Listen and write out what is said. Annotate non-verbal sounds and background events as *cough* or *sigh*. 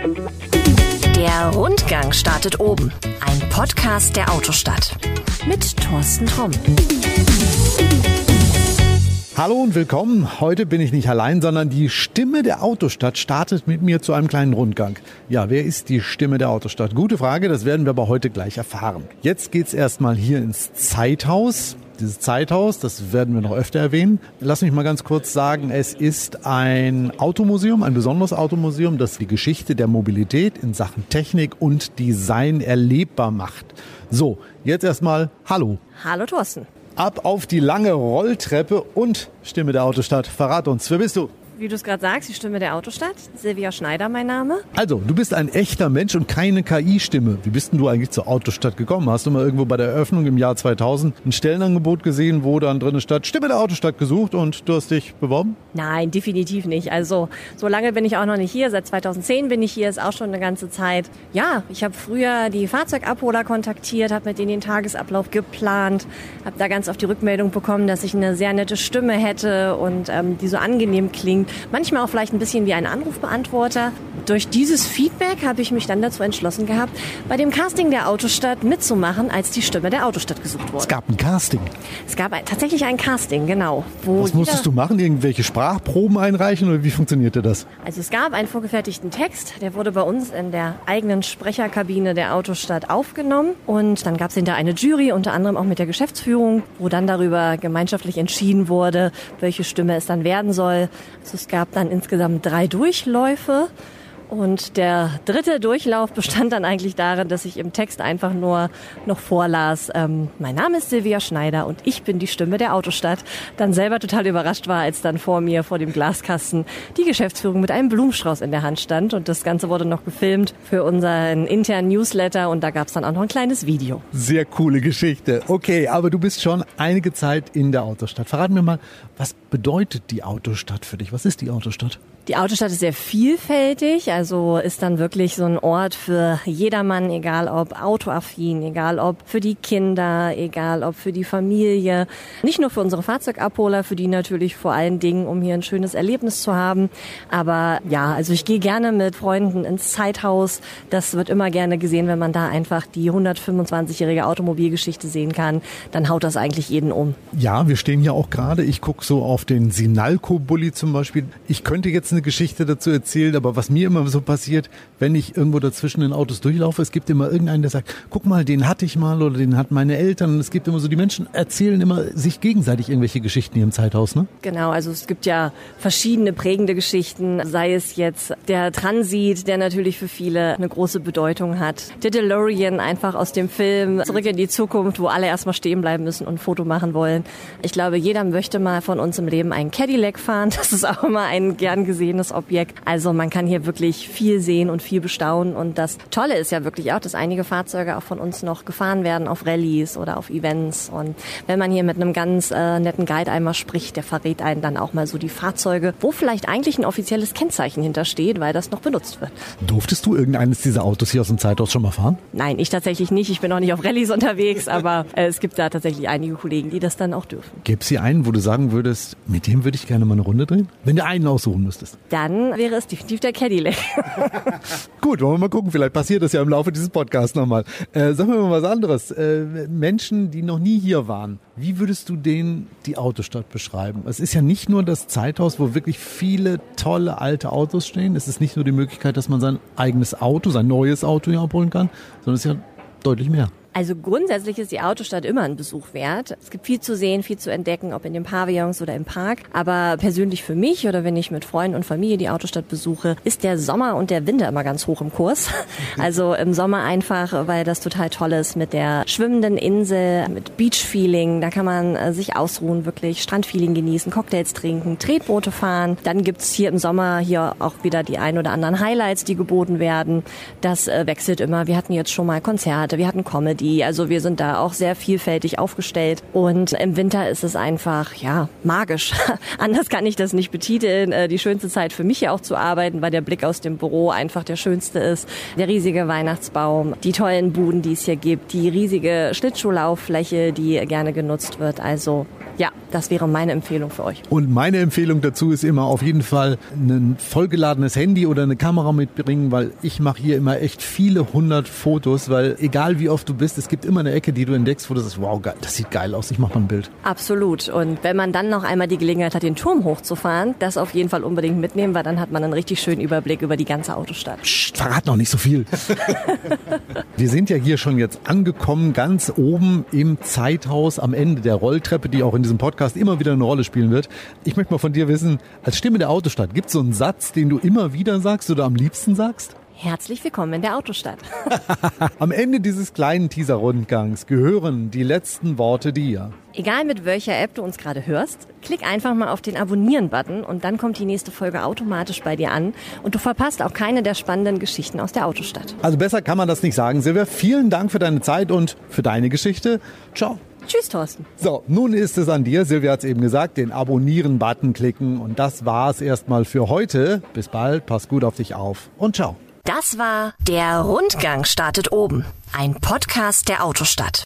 Der Rundgang startet oben. Ein Podcast der Autostadt. Mit Thorsten Tromm. Hallo und willkommen. Heute bin ich nicht allein, sondern die Stimme der Autostadt startet mit mir zu einem kleinen Rundgang. Ja, wer ist die Stimme der Autostadt? Gute Frage, das werden wir aber heute gleich erfahren. Jetzt geht's erstmal hier ins Zeithaus. Dieses Zeithaus, das werden wir noch öfter erwähnen. Lass mich mal ganz kurz sagen, es ist ein Automuseum, ein besonderes Automuseum, das die Geschichte der Mobilität in Sachen Technik und Design erlebbar macht. So, jetzt erstmal Hallo. Hallo Thorsten. Ab auf die lange Rolltreppe und Stimme der Autostadt. Verrat uns, wer bist du? Wie du es gerade sagst, die Stimme der Autostadt. Silvia Schneider, mein Name. Also, du bist ein echter Mensch und keine KI-Stimme. Wie bist denn du eigentlich zur Autostadt gekommen? Hast du mal irgendwo bei der Eröffnung im Jahr 2000 ein Stellenangebot gesehen, wo dann drin stand, Stimme der Autostadt gesucht und du hast dich beworben? Nein, definitiv nicht. Also, so lange bin ich auch noch nicht hier. Seit 2010 bin ich hier, ist auch schon eine ganze Zeit. Ja, ich habe früher die Fahrzeugabholer kontaktiert, habe mit denen den Tagesablauf geplant, habe da ganz oft die Rückmeldung bekommen, dass ich eine sehr nette Stimme hätte und ähm, die so angenehm klingt manchmal auch vielleicht ein bisschen wie ein Anrufbeantworter. Durch dieses Feedback habe ich mich dann dazu entschlossen gehabt, bei dem Casting der Autostadt mitzumachen, als die Stimme der Autostadt gesucht wurde. Es gab ein Casting. Es gab ein, tatsächlich ein Casting, genau. Was musstest du machen? Irgendwelche Sprachproben einreichen oder wie funktionierte das? Also es gab einen vorgefertigten Text, der wurde bei uns in der eigenen Sprecherkabine der Autostadt aufgenommen und dann gab es hinter eine Jury, unter anderem auch mit der Geschäftsführung, wo dann darüber gemeinschaftlich entschieden wurde, welche Stimme es dann werden soll. Also es gab dann insgesamt drei Durchläufe. Und der dritte Durchlauf bestand dann eigentlich darin, dass ich im Text einfach nur noch vorlas, ähm, mein Name ist Silvia Schneider und ich bin die Stimme der Autostadt. Dann selber total überrascht war, als dann vor mir, vor dem Glaskasten, die Geschäftsführung mit einem Blumenstrauß in der Hand stand. Und das Ganze wurde noch gefilmt für unseren internen Newsletter und da gab es dann auch noch ein kleines Video. Sehr coole Geschichte. Okay, aber du bist schon einige Zeit in der Autostadt. Verrat mir mal, was bedeutet die Autostadt für dich? Was ist die Autostadt? Die Autostadt ist sehr vielfältig, also ist dann wirklich so ein Ort für jedermann, egal ob autoaffin, egal ob für die Kinder, egal ob für die Familie. Nicht nur für unsere Fahrzeugabholer, für die natürlich vor allen Dingen, um hier ein schönes Erlebnis zu haben. Aber ja, also ich gehe gerne mit Freunden ins Zeithaus. Das wird immer gerne gesehen, wenn man da einfach die 125-jährige Automobilgeschichte sehen kann. Dann haut das eigentlich jeden um. Ja, wir stehen hier auch gerade. Ich gucke so auf den Sinalco-Bully zum Beispiel. Ich könnte jetzt eine Geschichte dazu erzählen, aber was mir immer so passiert, wenn ich irgendwo dazwischen in Autos durchlaufe, es gibt immer irgendeinen, der sagt, guck mal, den hatte ich mal oder den hatten meine Eltern. Und es gibt immer so, die Menschen erzählen immer sich gegenseitig irgendwelche Geschichten hier im Zeithaus, ne? Genau, also es gibt ja verschiedene prägende Geschichten, sei es jetzt der Transit, der natürlich für viele eine große Bedeutung hat. Der DeLorean einfach aus dem Film Zurück in die Zukunft, wo alle erstmal stehen bleiben müssen und ein Foto machen wollen. Ich glaube, jeder möchte mal von uns im Leben einen Cadillac fahren. Das ist auch immer ein gern gesehenes Objekt. Also man kann hier wirklich viel sehen und viel bestaunen. Und das Tolle ist ja wirklich auch, dass einige Fahrzeuge auch von uns noch gefahren werden auf Rallyes oder auf Events. Und wenn man hier mit einem ganz äh, netten Guide einmal spricht, der verrät einen dann auch mal so die Fahrzeuge, wo vielleicht eigentlich ein offizielles Kennzeichen hintersteht, weil das noch benutzt wird. Durftest du irgendeines dieser Autos hier aus dem Zeithaus schon mal fahren? Nein, ich tatsächlich nicht. Ich bin auch nicht auf Rallyes unterwegs, *laughs* aber äh, es gibt da tatsächlich einige Kollegen, die das dann auch dürfen. Gäbe es hier einen, wo du sagen würdest, mit dem würde ich gerne mal eine Runde drehen? Wenn du einen aussuchen müsstest. Dann wäre es definitiv der Cadillac. *laughs* Gut, wollen wir mal gucken. Vielleicht passiert das ja im Laufe dieses Podcasts nochmal. Äh, sagen wir mal was anderes. Äh, Menschen, die noch nie hier waren, wie würdest du denen die Autostadt beschreiben? Es ist ja nicht nur das Zeithaus, wo wirklich viele tolle alte Autos stehen. Es ist nicht nur die Möglichkeit, dass man sein eigenes Auto, sein neues Auto hier abholen kann, sondern es ist ja deutlich mehr. Also grundsätzlich ist die Autostadt immer ein Besuch wert. Es gibt viel zu sehen, viel zu entdecken, ob in den Pavillons oder im Park. Aber persönlich für mich oder wenn ich mit Freunden und Familie die Autostadt besuche, ist der Sommer und der Winter immer ganz hoch im Kurs. *laughs* Also im Sommer einfach, weil das total toll ist mit der schwimmenden Insel, mit Beach-Feeling. Da kann man äh, sich ausruhen, wirklich Strandfeeling genießen, Cocktails trinken, Tretboote fahren. Dann gibt's hier im Sommer hier auch wieder die ein oder anderen Highlights, die geboten werden. Das äh, wechselt immer. Wir hatten jetzt schon mal Konzerte, wir hatten Comedy, also wir sind da auch sehr vielfältig aufgestellt. Und im Winter ist es einfach, ja, magisch. *laughs* Anders kann ich das nicht betiteln. Äh, die schönste Zeit für mich ja auch zu arbeiten, weil der Blick aus dem Büro einfach der schönste ist. Der riesige Weihnachtsbaum, die tollen Buden, die es hier gibt, die riesige Schlittschuhlauffläche, die gerne genutzt wird. Also Ja, das wäre meine Empfehlung für euch. Und meine Empfehlung dazu ist immer auf jeden Fall ein vollgeladenes Handy oder eine Kamera mitbringen, weil ich mache hier immer echt viele hundert Fotos, weil egal wie oft du bist, es gibt immer eine Ecke, die du entdeckst, wo du sagst, wow, geil, das sieht geil aus, ich mache mal ein Bild. Absolut. Und wenn man dann noch einmal die Gelegenheit hat, den Turm hochzufahren, das auf jeden Fall unbedingt mitnehmen, weil dann hat man einen richtig schönen Überblick über die ganze Autostadt. Psst, verrat noch nicht so viel. *laughs* Wir sind ja hier schon jetzt angekommen, ganz oben im Zeithaus am Ende der Rolltreppe, die auch in diesem Podcast immer wieder eine Rolle spielen wird. Ich möchte mal von dir wissen, als Stimme der Autostadt, gibt es so einen Satz, den du immer wieder sagst oder am liebsten sagst? Herzlich willkommen in der Autostadt. *laughs* Am Ende dieses kleinen Teaser-Rundgangs gehören die letzten Worte dir. Egal mit welcher App du uns gerade hörst, klick einfach mal auf den Abonnieren-Button und dann kommt die nächste Folge automatisch bei dir an und du verpasst auch keine der spannenden Geschichten aus der Autostadt. Also besser kann man das nicht sagen. Silvia, vielen Dank für deine Zeit und für deine Geschichte. Ciao. Tschüss, Thorsten. So, nun ist es an dir. Silvia hat es eben gesagt, den Abonnieren-Button klicken. Und das war's erstmal für heute. Bis bald, pass gut auf dich auf und ciao. Das war Der Rundgang startet oben, ein Podcast der Autostadt.